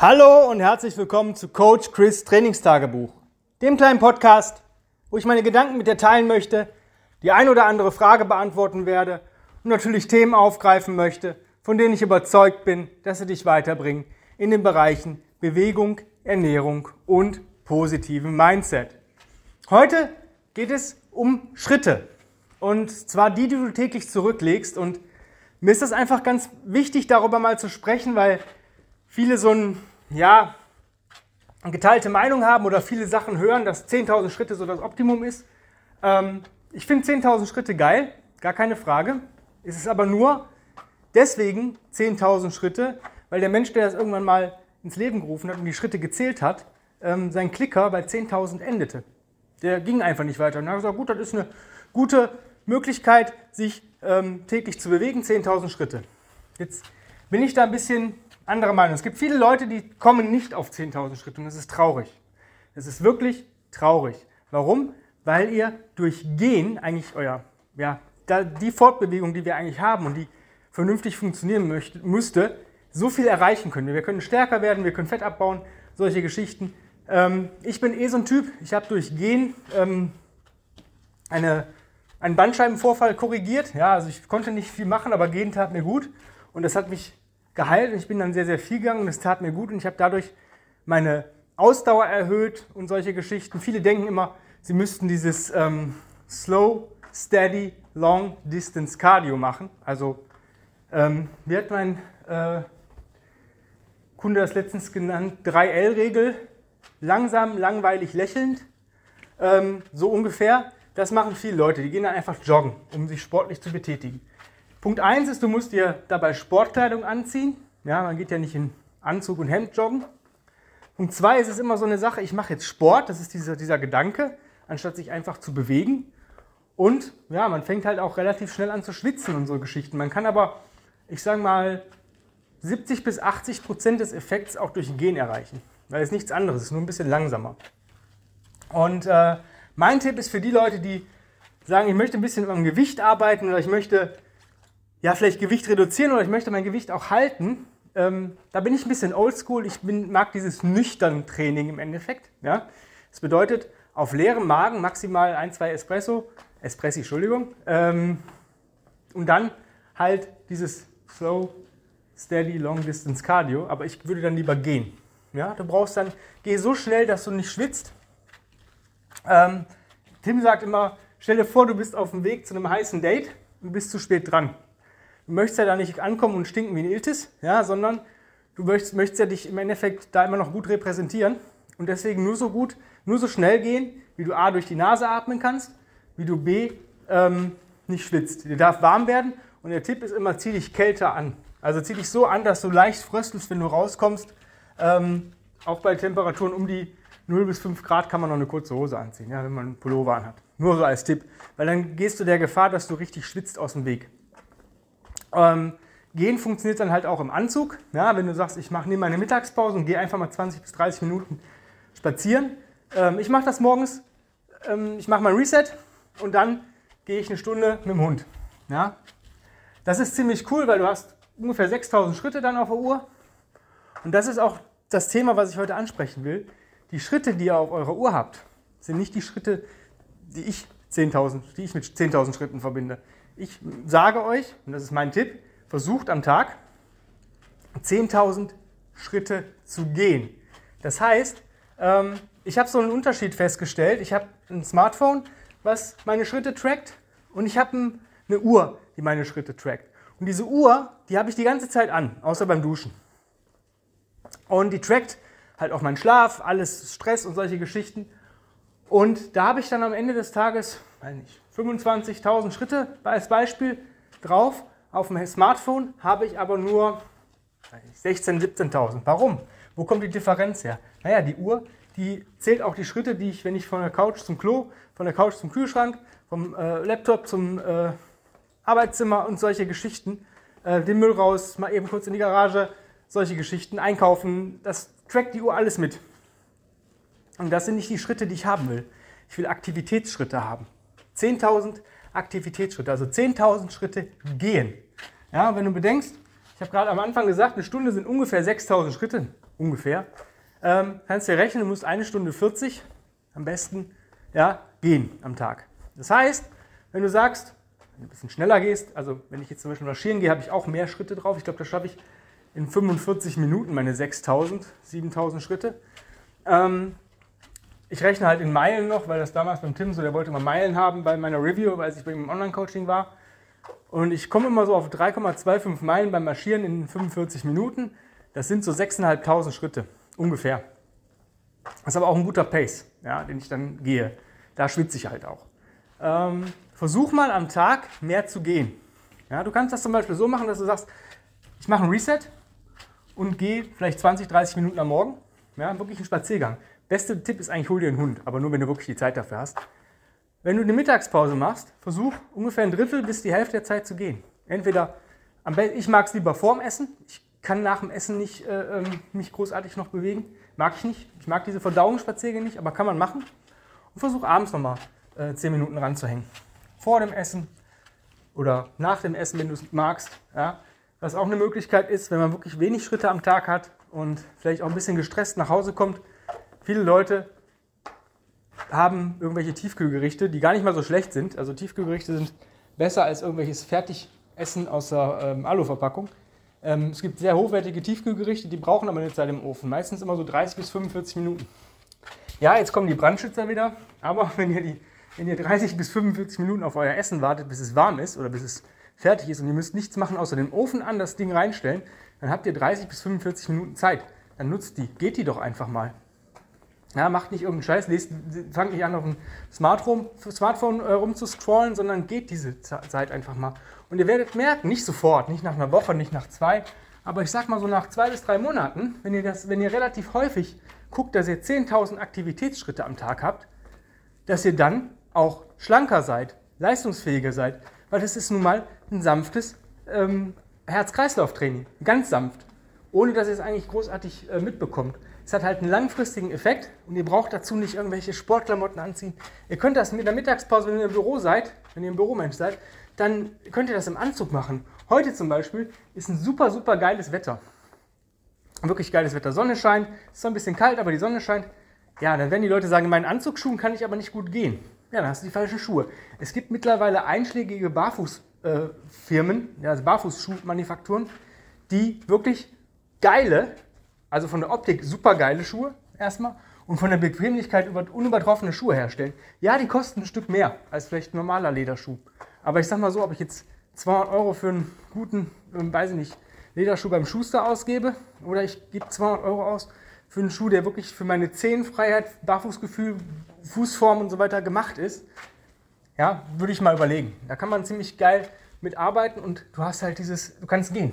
Hallo und herzlich willkommen zu Coach Chris Trainingstagebuch, dem kleinen Podcast, wo ich meine Gedanken mit dir teilen möchte, die ein oder andere Frage beantworten werde und natürlich Themen aufgreifen möchte, von denen ich überzeugt bin, dass sie dich weiterbringen in den Bereichen Bewegung, Ernährung und positiven Mindset. Heute geht es um Schritte und zwar die, die du täglich zurücklegst und mir ist das einfach ganz wichtig, darüber mal zu sprechen, weil viele so ein, ja, eine geteilte Meinung haben oder viele Sachen hören, dass 10.000 Schritte so das Optimum ist. Ähm, ich finde 10.000 Schritte geil, gar keine Frage. Es ist aber nur deswegen 10.000 Schritte, weil der Mensch, der das irgendwann mal ins Leben gerufen hat und die Schritte gezählt hat, ähm, sein Klicker bei 10.000 endete. Der ging einfach nicht weiter. Und dann habe ich gesagt, gut, das ist eine gute Möglichkeit, sich ähm, täglich zu bewegen, 10.000 Schritte. Jetzt bin ich da ein bisschen anderer Meinung. Es gibt viele Leute, die kommen nicht auf 10.000 Schritte und das ist traurig. Das ist wirklich traurig. Warum? Weil ihr durch Gehen eigentlich euer, ja, die Fortbewegung, die wir eigentlich haben und die vernünftig funktionieren möchte, müsste, so viel erreichen können. Wir können stärker werden, wir können Fett abbauen, solche Geschichten. Ähm, ich bin eh so ein Typ, ich habe durch Gehen ähm, eine, einen Bandscheibenvorfall korrigiert. Ja, also ich konnte nicht viel machen, aber Gehen tat mir gut und das hat mich geheilt und ich bin dann sehr, sehr viel gegangen und es tat mir gut und ich habe dadurch meine Ausdauer erhöht und solche Geschichten. Viele denken immer, sie müssten dieses ähm, Slow, Steady, Long Distance Cardio machen. Also, ähm, wie hat mein äh, Kunde das letztens genannt? 3L-Regel. Langsam, langweilig, lächelnd. Ähm, so ungefähr. Das machen viele Leute. Die gehen dann einfach joggen, um sich sportlich zu betätigen. Punkt 1 ist, du musst dir dabei Sportkleidung anziehen. Ja, man geht ja nicht in Anzug und Hemd joggen. Punkt 2 ist es immer so eine Sache, ich mache jetzt Sport, das ist dieser, dieser Gedanke, anstatt sich einfach zu bewegen. Und ja, man fängt halt auch relativ schnell an zu schwitzen und so Geschichten. Man kann aber, ich sage mal, 70 bis 80 Prozent des Effekts auch durch Gehen erreichen. Weil es nichts anderes ist, nur ein bisschen langsamer. Und äh, mein Tipp ist für die Leute, die sagen, ich möchte ein bisschen am Gewicht arbeiten oder ich möchte ja, vielleicht Gewicht reduzieren oder ich möchte mein Gewicht auch halten. Ähm, da bin ich ein bisschen oldschool. Ich bin, mag dieses nüchtern Training im Endeffekt. Ja? Das bedeutet, auf leerem Magen maximal ein, zwei Espresso, Espressi, Entschuldigung, ähm, und dann halt dieses Slow, Steady, Long Distance Cardio. Aber ich würde dann lieber gehen. Ja? Du brauchst dann, geh so schnell, dass du nicht schwitzt. Ähm, Tim sagt immer, stell dir vor, du bist auf dem Weg zu einem heißen Date und bist zu spät dran. Du möchtest ja da nicht ankommen und stinken wie ein Iltis, ja, sondern du möchtest, möchtest ja dich im Endeffekt da immer noch gut repräsentieren und deswegen nur so gut, nur so schnell gehen, wie du A durch die Nase atmen kannst, wie du B ähm, nicht schwitzt. Dir darf warm werden und der Tipp ist immer, zieh dich kälter an. Also zieh dich so an, dass du leicht fröstelst, wenn du rauskommst. Ähm, auch bei Temperaturen um die 0 bis 5 Grad kann man noch eine kurze Hose anziehen, ja, wenn man einen Pullover anhat. Nur so als Tipp. Weil dann gehst du der Gefahr, dass du richtig schwitzt aus dem Weg. Ähm, gehen funktioniert dann halt auch im Anzug. Ja, wenn du sagst, ich mache nehme meine Mittagspause und gehe einfach mal 20 bis 30 Minuten spazieren. Ähm, ich mache das morgens, ähm, ich mache mein Reset und dann gehe ich eine Stunde mit dem Hund. Ja? Das ist ziemlich cool, weil du hast ungefähr 6000 Schritte dann auf der Uhr. Und das ist auch das Thema, was ich heute ansprechen will. Die Schritte, die ihr auf eurer Uhr habt, sind nicht die Schritte, die ich, 10.000, die ich mit 10.000 Schritten verbinde. Ich sage euch, und das ist mein Tipp, versucht am Tag 10.000 Schritte zu gehen. Das heißt, ähm, ich habe so einen Unterschied festgestellt. Ich habe ein Smartphone, was meine Schritte trackt, und ich habe eine Uhr, die meine Schritte trackt. Und diese Uhr, die habe ich die ganze Zeit an, außer beim Duschen. Und die trackt halt auch meinen Schlaf, alles Stress und solche Geschichten. Und da habe ich dann am Ende des Tages, weiß nicht, 25.000 Schritte als Beispiel drauf. Auf dem Smartphone habe ich aber nur 16.000, 17.000. Warum? Wo kommt die Differenz her? Naja, die Uhr, die zählt auch die Schritte, die ich, wenn ich von der Couch zum Klo, von der Couch zum Kühlschrank, vom äh, Laptop zum äh, Arbeitszimmer und solche Geschichten, äh, den Müll raus, mal eben kurz in die Garage, solche Geschichten, einkaufen, das trackt die Uhr alles mit. Und das sind nicht die Schritte, die ich haben will. Ich will Aktivitätsschritte haben. 10.000 Aktivitätsschritte, also 10.000 Schritte gehen. Ja, wenn du bedenkst, ich habe gerade am Anfang gesagt, eine Stunde sind ungefähr 6.000 Schritte. ungefähr, ähm, kannst du dir rechnen, du musst eine Stunde 40 am besten ja, gehen am Tag. Das heißt, wenn du sagst, wenn du ein bisschen schneller gehst, also wenn ich jetzt zum Beispiel marschieren gehe, habe ich auch mehr Schritte drauf. Ich glaube, das schaffe ich in 45 Minuten meine 6000, 7000 Schritte. Ähm, ich rechne halt in Meilen noch, weil das damals beim Tim so, der wollte immer Meilen haben bei meiner Review, als ich bei ihm im Online-Coaching war. Und ich komme immer so auf 3,25 Meilen beim Marschieren in 45 Minuten. Das sind so 6.500 Schritte, ungefähr. Das ist aber auch ein guter Pace, ja, den ich dann gehe. Da schwitze ich halt auch. Ähm, versuch mal am Tag mehr zu gehen. Ja, du kannst das zum Beispiel so machen, dass du sagst, ich mache ein Reset und gehe vielleicht 20, 30 Minuten am Morgen. Ja, wirklich ein Spaziergang. Beste Tipp ist eigentlich, hol dir einen Hund, aber nur wenn du wirklich die Zeit dafür hast. Wenn du eine Mittagspause machst, versuch ungefähr ein Drittel bis die Hälfte der Zeit zu gehen. Entweder, am ich mag es lieber vorm Essen. Ich kann nach dem Essen nicht äh, ähm, mich großartig noch bewegen. Mag ich nicht. Ich mag diese Verdauungsspaziergänge nicht, aber kann man machen. Und versuch abends nochmal äh, 10 Minuten ranzuhängen. Vor dem Essen oder nach dem Essen, wenn du es magst. Ja? Was auch eine Möglichkeit ist, wenn man wirklich wenig Schritte am Tag hat und vielleicht auch ein bisschen gestresst nach Hause kommt. Viele Leute haben irgendwelche Tiefkühlgerichte, die gar nicht mal so schlecht sind. Also Tiefkühlgerichte sind besser als irgendwelches Fertigessen aus der ähm, Aluverpackung. Ähm, es gibt sehr hochwertige Tiefkühlgerichte, die brauchen aber eine Zeit im Ofen. Meistens immer so 30 bis 45 Minuten. Ja, jetzt kommen die Brandschützer wieder, aber wenn ihr, die, wenn ihr 30 bis 45 Minuten auf euer Essen wartet, bis es warm ist oder bis es fertig ist und ihr müsst nichts machen, außer den Ofen an, das Ding reinstellen, dann habt ihr 30 bis 45 Minuten Zeit. Dann nutzt die, geht die doch einfach mal. Ja, macht nicht irgendeinen Scheiß, lest, fangt nicht an, auf dem Smartphone, Smartphone äh, rumzuscrollen, sondern geht diese Zeit einfach mal. Und ihr werdet merken, nicht sofort, nicht nach einer Woche, nicht nach zwei, aber ich sag mal so nach zwei bis drei Monaten, wenn ihr, das, wenn ihr relativ häufig guckt, dass ihr 10.000 Aktivitätsschritte am Tag habt, dass ihr dann auch schlanker seid, leistungsfähiger seid, weil das ist nun mal ein sanftes ähm, Herz-Kreislauf-Training, ganz sanft, ohne dass ihr es eigentlich großartig äh, mitbekommt. Es hat halt einen langfristigen Effekt und ihr braucht dazu nicht irgendwelche Sportklamotten anziehen. Ihr könnt das mit der Mittagspause, wenn ihr im Büro seid, wenn ihr ein Büromensch seid, dann könnt ihr das im Anzug machen. Heute zum Beispiel ist ein super, super geiles Wetter. Wirklich geiles Wetter. Sonne scheint, ist zwar ein bisschen kalt, aber die Sonne scheint. Ja, dann werden die Leute sagen, in meinen Anzugsschuhen kann ich aber nicht gut gehen. Ja, dann hast du die falschen Schuhe. Es gibt mittlerweile einschlägige Barfußfirmen, äh, ja, also Barfußschuhmanufakturen, die wirklich geile also von der Optik super geile Schuhe erstmal und von der Bequemlichkeit unübertroffene Schuhe herstellen. Ja, die kosten ein Stück mehr als vielleicht ein normaler Lederschuh. Aber ich sag mal so, ob ich jetzt 200 Euro für einen guten, ähm, weiß ich nicht, Lederschuh beim Schuster ausgebe oder ich gebe 200 Euro aus für einen Schuh, der wirklich für meine Zehenfreiheit, Barfußgefühl, Fußform und so weiter gemacht ist, ja, würde ich mal überlegen. Da kann man ziemlich geil mitarbeiten und du hast halt dieses, du kannst gehen.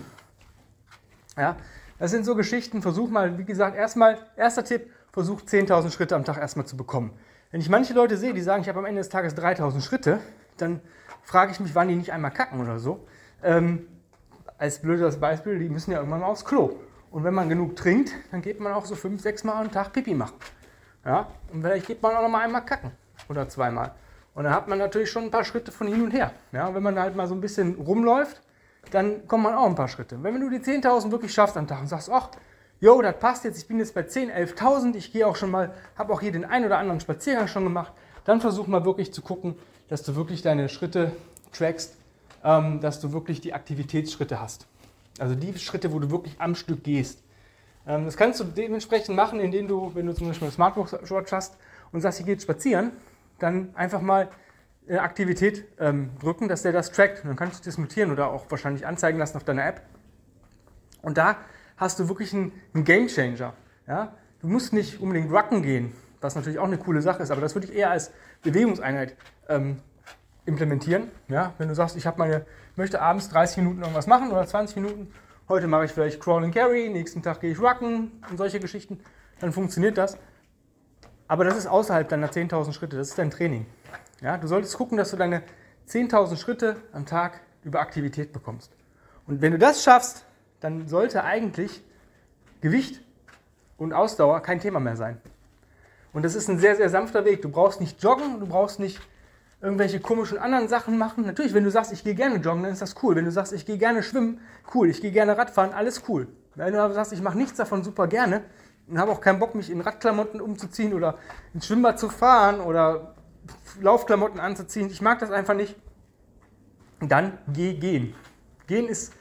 Ja, das sind so Geschichten, versuch mal, wie gesagt, erstmal, erster Tipp, versuch 10.000 Schritte am Tag erstmal zu bekommen. Wenn ich manche Leute sehe, die sagen, ich habe am Ende des Tages 3.000 Schritte, dann frage ich mich, wann die nicht einmal kacken oder so. Ähm, als blödes Beispiel, die müssen ja irgendwann mal aufs Klo. Und wenn man genug trinkt, dann geht man auch so fünf, sechs Mal am Tag Pipi machen. Ja? Und vielleicht geht man auch noch mal einmal kacken oder zweimal. Und dann hat man natürlich schon ein paar Schritte von hin und her. Ja? Und wenn man halt mal so ein bisschen rumläuft, dann kommt man auch ein paar Schritte. Wenn du die 10.000 wirklich schaffst am Tag und sagst, ach, jo, das passt jetzt, ich bin jetzt bei 10.000, 11.000, ich gehe auch schon mal, habe auch hier den einen oder anderen Spaziergang schon gemacht, dann versuch mal wirklich zu gucken, dass du wirklich deine Schritte trackst, ähm, dass du wirklich die Aktivitätsschritte hast. Also die Schritte, wo du wirklich am Stück gehst. Ähm, das kannst du dementsprechend machen, indem du, wenn du zum Beispiel eine Smartwatch hast und sagst, ich gehe spazieren, dann einfach mal Aktivität ähm, drücken, dass der das trackt. Dann kannst du das notieren oder auch wahrscheinlich anzeigen lassen auf deiner App. Und da hast du wirklich einen, einen Game Changer. Ja? Du musst nicht unbedingt rucken gehen, was natürlich auch eine coole Sache ist, aber das würde ich eher als Bewegungseinheit ähm, implementieren. Ja? Wenn du sagst, ich meine, möchte abends 30 Minuten irgendwas machen oder 20 Minuten, heute mache ich vielleicht Crawl and Carry, nächsten Tag gehe ich rucken und solche Geschichten, dann funktioniert das. Aber das ist außerhalb deiner 10.000 Schritte, das ist dein Training. Ja, du solltest gucken, dass du deine 10.000 Schritte am Tag über Aktivität bekommst. Und wenn du das schaffst, dann sollte eigentlich Gewicht und Ausdauer kein Thema mehr sein. Und das ist ein sehr, sehr sanfter Weg. Du brauchst nicht joggen, du brauchst nicht irgendwelche komischen anderen Sachen machen. Natürlich, wenn du sagst, ich gehe gerne joggen, dann ist das cool. Wenn du sagst, ich gehe gerne schwimmen, cool. Ich gehe gerne Radfahren, alles cool. Wenn du aber sagst, ich mache nichts davon super gerne und habe auch keinen Bock, mich in Radklamotten umzuziehen oder ins Schwimmbad zu fahren oder Laufklamotten anzuziehen, ich mag das einfach nicht, dann geh gehen. Gehen ist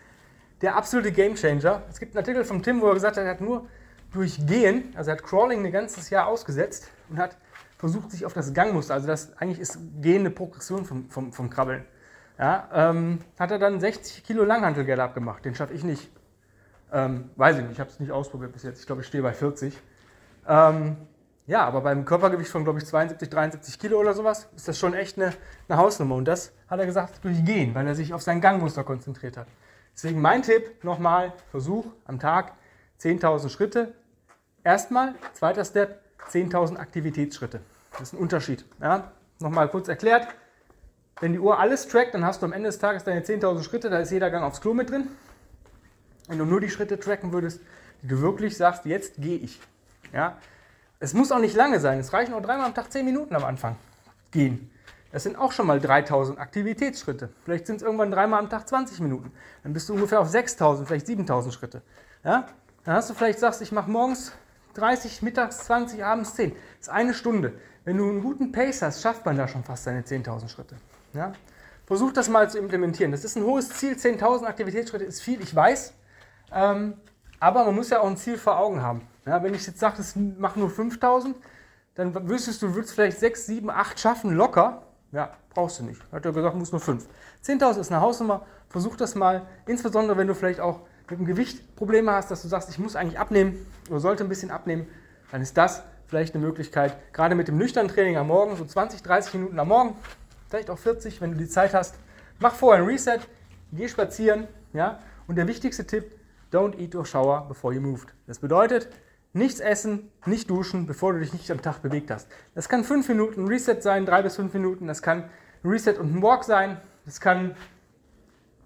der absolute Gamechanger. Es gibt einen Artikel von Tim, wo er gesagt hat, er hat nur durch Gehen, also er hat Crawling ein ganzes Jahr ausgesetzt und hat versucht, sich auf das Gangmuster, also das eigentlich ist Gehen eine Progression vom, vom, vom Krabbeln, ja, ähm, hat er dann 60 Kilo Langhantelgel abgemacht. Den schaffe ich nicht. Ähm, weiß ich nicht, ich habe es nicht ausprobiert bis jetzt. Ich glaube, ich stehe bei 40. Ähm, ja, aber beim Körpergewicht von, glaube ich, 72, 73 Kilo oder sowas ist das schon echt eine, eine Hausnummer. Und das hat er gesagt durch Gehen, weil er sich auf sein Gangmuster konzentriert hat. Deswegen mein Tipp nochmal, Versuch am Tag 10.000 Schritte. Erstmal, zweiter Step, 10.000 Aktivitätsschritte. Das ist ein Unterschied. Ja? Nochmal kurz erklärt. Wenn die Uhr alles trackt, dann hast du am Ende des Tages deine 10.000 Schritte, da ist jeder Gang aufs Klo mit drin. Wenn du nur die Schritte tracken würdest, die du wirklich sagst, jetzt gehe ich. Ja? Es muss auch nicht lange sein, es reichen auch dreimal am Tag 10 Minuten am Anfang gehen. Das sind auch schon mal 3000 Aktivitätsschritte. Vielleicht sind es irgendwann dreimal am Tag 20 Minuten. Dann bist du ungefähr auf 6000, vielleicht 7000 Schritte. Ja? Dann hast du vielleicht sagst, ich mache morgens 30, mittags 20, abends 10. Das ist eine Stunde. Wenn du einen guten Pace hast, schafft man da schon fast seine 10.000 Schritte. Ja? Versuch das mal zu implementieren. Das ist ein hohes Ziel. 10.000 Aktivitätsschritte ist viel, ich weiß. Ähm, aber man muss ja auch ein Ziel vor Augen haben. Ja, wenn ich jetzt sage, das mach nur 5.000, dann wüsstest du, du würdest vielleicht 6, 7, 8 schaffen, locker. Ja, brauchst du nicht. Hat er gesagt, muss nur 5. 10.000 ist eine Hausnummer. Versuch das mal. Insbesondere, wenn du vielleicht auch mit dem Gewicht Probleme hast, dass du sagst, ich muss eigentlich abnehmen oder sollte ein bisschen abnehmen, dann ist das vielleicht eine Möglichkeit, gerade mit dem nüchternen Training am Morgen, so 20, 30 Minuten am Morgen, vielleicht auch 40, wenn du die Zeit hast. Mach vorher ein Reset, geh spazieren, ja. Und der wichtigste Tipp, don't eat or shower before you moved. Das bedeutet, nichts essen, nicht duschen, bevor du dich nicht am Tag bewegt hast. Das kann 5 Minuten Reset sein, 3 bis 5 Minuten. Das kann Reset und ein Walk sein. Das kann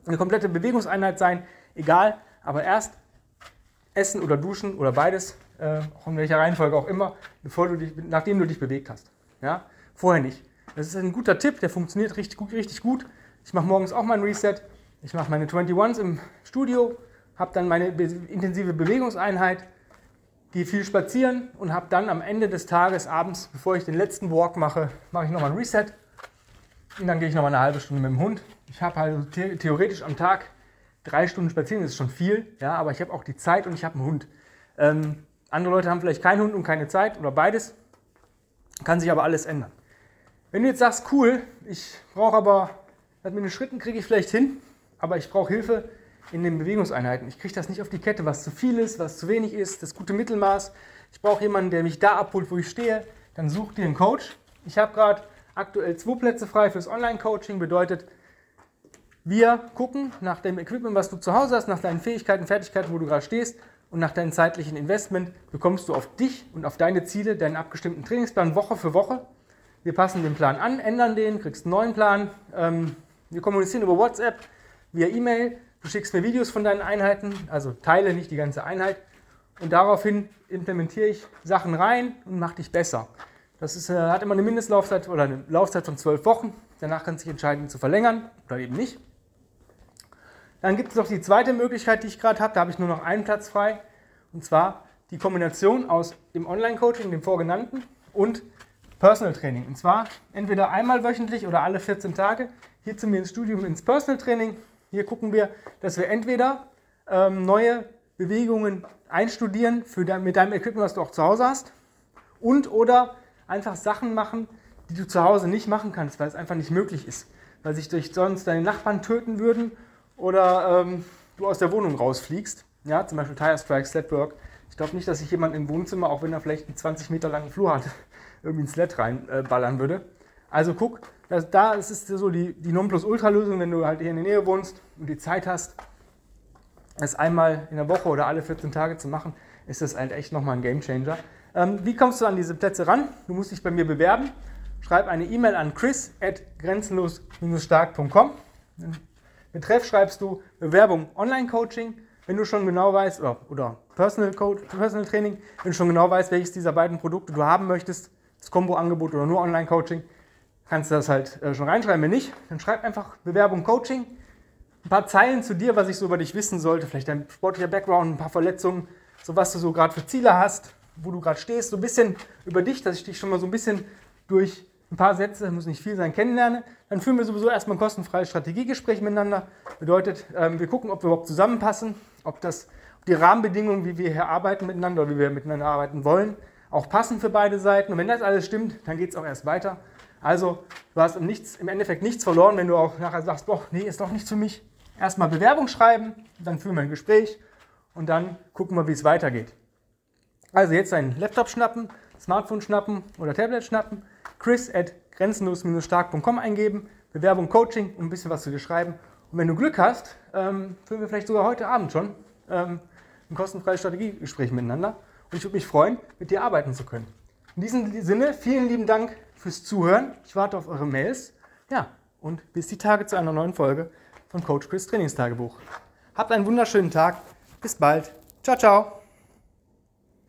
eine komplette Bewegungseinheit sein. Egal, aber erst essen oder duschen oder beides, äh, auch in welcher Reihenfolge auch immer, bevor du dich, nachdem du dich bewegt hast. Ja? Vorher nicht. Das ist ein guter Tipp, der funktioniert richtig gut. Richtig gut. Ich mache morgens auch mein Reset. Ich mache meine 21s im Studio, habe dann meine intensive Bewegungseinheit, gehe viel spazieren und habe dann am Ende des Tages, abends, bevor ich den letzten Walk mache, mache ich nochmal ein Reset. Und dann gehe ich nochmal eine halbe Stunde mit dem Hund. Ich habe halt the theoretisch am Tag drei Stunden spazieren ist schon viel, ja, aber ich habe auch die Zeit und ich habe einen Hund. Ähm, andere Leute haben vielleicht keinen Hund und keine Zeit oder beides. Kann sich aber alles ändern. Wenn du jetzt sagst, cool, ich brauche aber, mit den Schritten kriege ich vielleicht hin, aber ich brauche Hilfe in den Bewegungseinheiten. Ich kriege das nicht auf die Kette, was zu viel ist, was zu wenig ist, das gute Mittelmaß. Ich brauche jemanden, der mich da abholt, wo ich stehe. Dann such dir einen Coach. Ich habe gerade aktuell zwei Plätze frei fürs Online-Coaching. Bedeutet, wir gucken nach dem Equipment, was du zu Hause hast, nach deinen Fähigkeiten, Fertigkeiten, wo du gerade stehst und nach deinem zeitlichen Investment bekommst du auf dich und auf deine Ziele deinen abgestimmten Trainingsplan Woche für Woche. Wir passen den Plan an, ändern den, kriegst einen neuen Plan. Ähm, wir kommunizieren über WhatsApp, via E-Mail. Du schickst mir Videos von deinen Einheiten, also teile nicht die ganze Einheit. Und daraufhin implementiere ich Sachen rein und mache dich besser. Das ist, äh, hat immer eine Mindestlaufzeit oder eine Laufzeit von zwölf Wochen. Danach kannst du dich entscheiden, zu verlängern oder eben nicht. Dann gibt es noch die zweite Möglichkeit, die ich gerade habe. Da habe ich nur noch einen Platz frei. Und zwar die Kombination aus dem Online-Coaching, dem vorgenannten, und Personal Training. Und zwar entweder einmal wöchentlich oder alle 14 Tage hier zu mir ins Studium ins Personal Training. Hier gucken wir, dass wir entweder ähm, neue Bewegungen einstudieren für de mit deinem Equipment, was du auch zu Hause hast, und oder einfach Sachen machen, die du zu Hause nicht machen kannst, weil es einfach nicht möglich ist, weil sich durch sonst deine Nachbarn töten würden oder ähm, du aus der Wohnung rausfliegst. Ja, zum Beispiel Tire Strike, Sledwork. Ich glaube nicht, dass sich jemand im Wohnzimmer, auch wenn er vielleicht einen 20 Meter langen Flur hat, irgendwie ein Sled reinballern äh, würde. Also guck, das, da ist es so die, die Nonplusultra-Lösung, wenn du halt hier in der Nähe wohnst und die Zeit hast, es einmal in der Woche oder alle 14 Tage zu machen, ist das halt echt nochmal ein Gamechanger. Ähm, wie kommst du an diese Plätze ran? Du musst dich bei mir bewerben. Schreib eine E-Mail an chris at grenzenlos-stark.com. Betreff schreibst du Bewerbung Online-Coaching, wenn du schon genau weißt, oder, oder Personal, Coach, Personal Training, wenn du schon genau weißt, welches dieser beiden Produkte du haben möchtest, das Kombo-Angebot oder nur Online-Coaching, kannst du das halt äh, schon reinschreiben. Wenn nicht, dann schreib einfach Bewerbung Coaching ein paar Zeilen zu dir, was ich so über dich wissen sollte, vielleicht dein sportlicher Background, ein paar Verletzungen, so was du so gerade für Ziele hast, wo du gerade stehst, so ein bisschen über dich, dass ich dich schon mal so ein bisschen durch ein paar Sätze, muss nicht viel sein, kennenlerne. Dann führen wir sowieso erstmal ein kostenfreies Strategiegespräch miteinander. Bedeutet, ähm, wir gucken, ob wir überhaupt zusammenpassen, ob das die Rahmenbedingungen, wie wir hier arbeiten miteinander oder wie wir miteinander arbeiten wollen, auch passen für beide Seiten. Und wenn das alles stimmt, dann geht es auch erst weiter. Also, du hast im, nichts, im Endeffekt nichts verloren, wenn du auch nachher sagst, boah, nee, ist doch nichts für mich. Erstmal Bewerbung schreiben, dann führen wir ein Gespräch und dann gucken wir, wie es weitergeht. Also jetzt deinen Laptop schnappen, Smartphone schnappen oder Tablet schnappen, chris at grenzenlos-stark.com eingeben, Bewerbung, Coaching und ein bisschen was zu dir schreiben. Und wenn du Glück hast, ähm, führen wir vielleicht sogar heute Abend schon ähm, ein kostenfreies Strategiegespräch miteinander. Und ich würde mich freuen, mit dir arbeiten zu können. In diesem Sinne, vielen lieben Dank fürs Zuhören. Ich warte auf eure Mails. Ja, und bis die Tage zu einer neuen Folge von Coach Chris Trainingstagebuch. Habt einen wunderschönen Tag. Bis bald. Ciao, ciao.